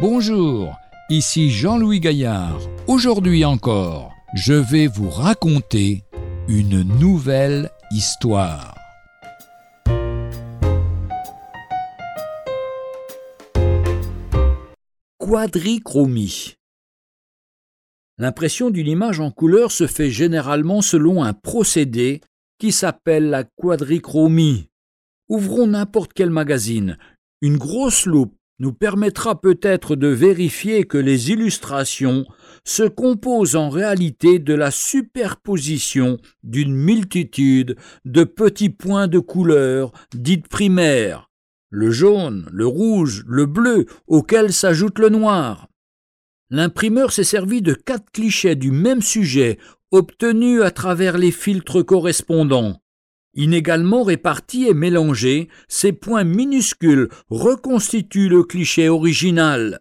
Bonjour, ici Jean-Louis Gaillard. Aujourd'hui encore, je vais vous raconter une nouvelle histoire. Quadrichromie. L'impression d'une image en couleur se fait généralement selon un procédé qui s'appelle la quadrichromie. Ouvrons n'importe quel magazine. Une grosse loupe nous permettra peut-être de vérifier que les illustrations se composent en réalité de la superposition d'une multitude de petits points de couleur dites primaires, le jaune, le rouge, le bleu, auquel s'ajoute le noir. L'imprimeur s'est servi de quatre clichés du même sujet obtenus à travers les filtres correspondants. Inégalement répartis et mélangés, ces points minuscules reconstituent le cliché original.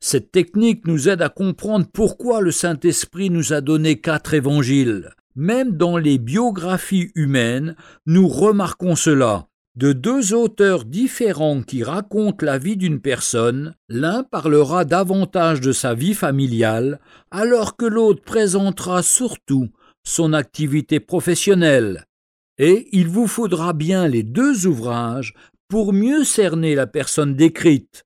Cette technique nous aide à comprendre pourquoi le Saint-Esprit nous a donné quatre évangiles. Même dans les biographies humaines, nous remarquons cela. De deux auteurs différents qui racontent la vie d'une personne, l'un parlera davantage de sa vie familiale, alors que l'autre présentera surtout son activité professionnelle et il vous faudra bien les deux ouvrages pour mieux cerner la personne décrite.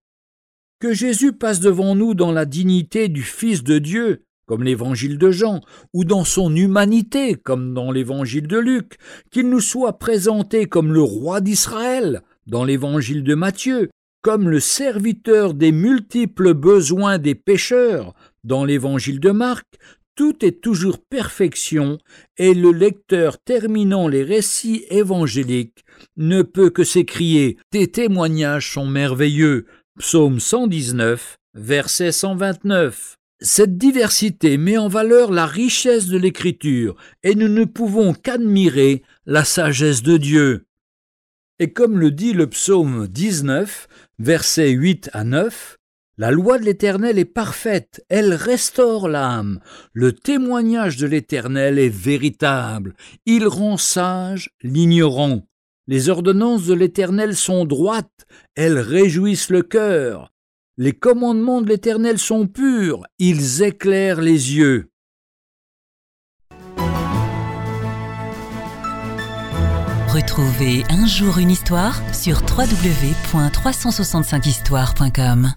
Que Jésus passe devant nous dans la dignité du Fils de Dieu, comme l'évangile de Jean, ou dans son humanité, comme dans l'évangile de Luc, qu'il nous soit présenté comme le roi d'Israël, dans l'évangile de Matthieu, comme le serviteur des multiples besoins des pécheurs, dans l'évangile de Marc, tout est toujours perfection, et le lecteur terminant les récits évangéliques ne peut que s'écrier Tes témoignages sont merveilleux. Psaume 119, verset 129. Cette diversité met en valeur la richesse de l'écriture, et nous ne pouvons qu'admirer la sagesse de Dieu. Et comme le dit le psaume 19, versets 8 à 9, la loi de l'Éternel est parfaite, elle restaure l'âme. Le témoignage de l'Éternel est véritable, il rend sage l'ignorant. Les ordonnances de l'Éternel sont droites, elles réjouissent le cœur. Les commandements de l'Éternel sont purs, ils éclairent les yeux. Retrouvez un jour une histoire sur www.365histoire.com.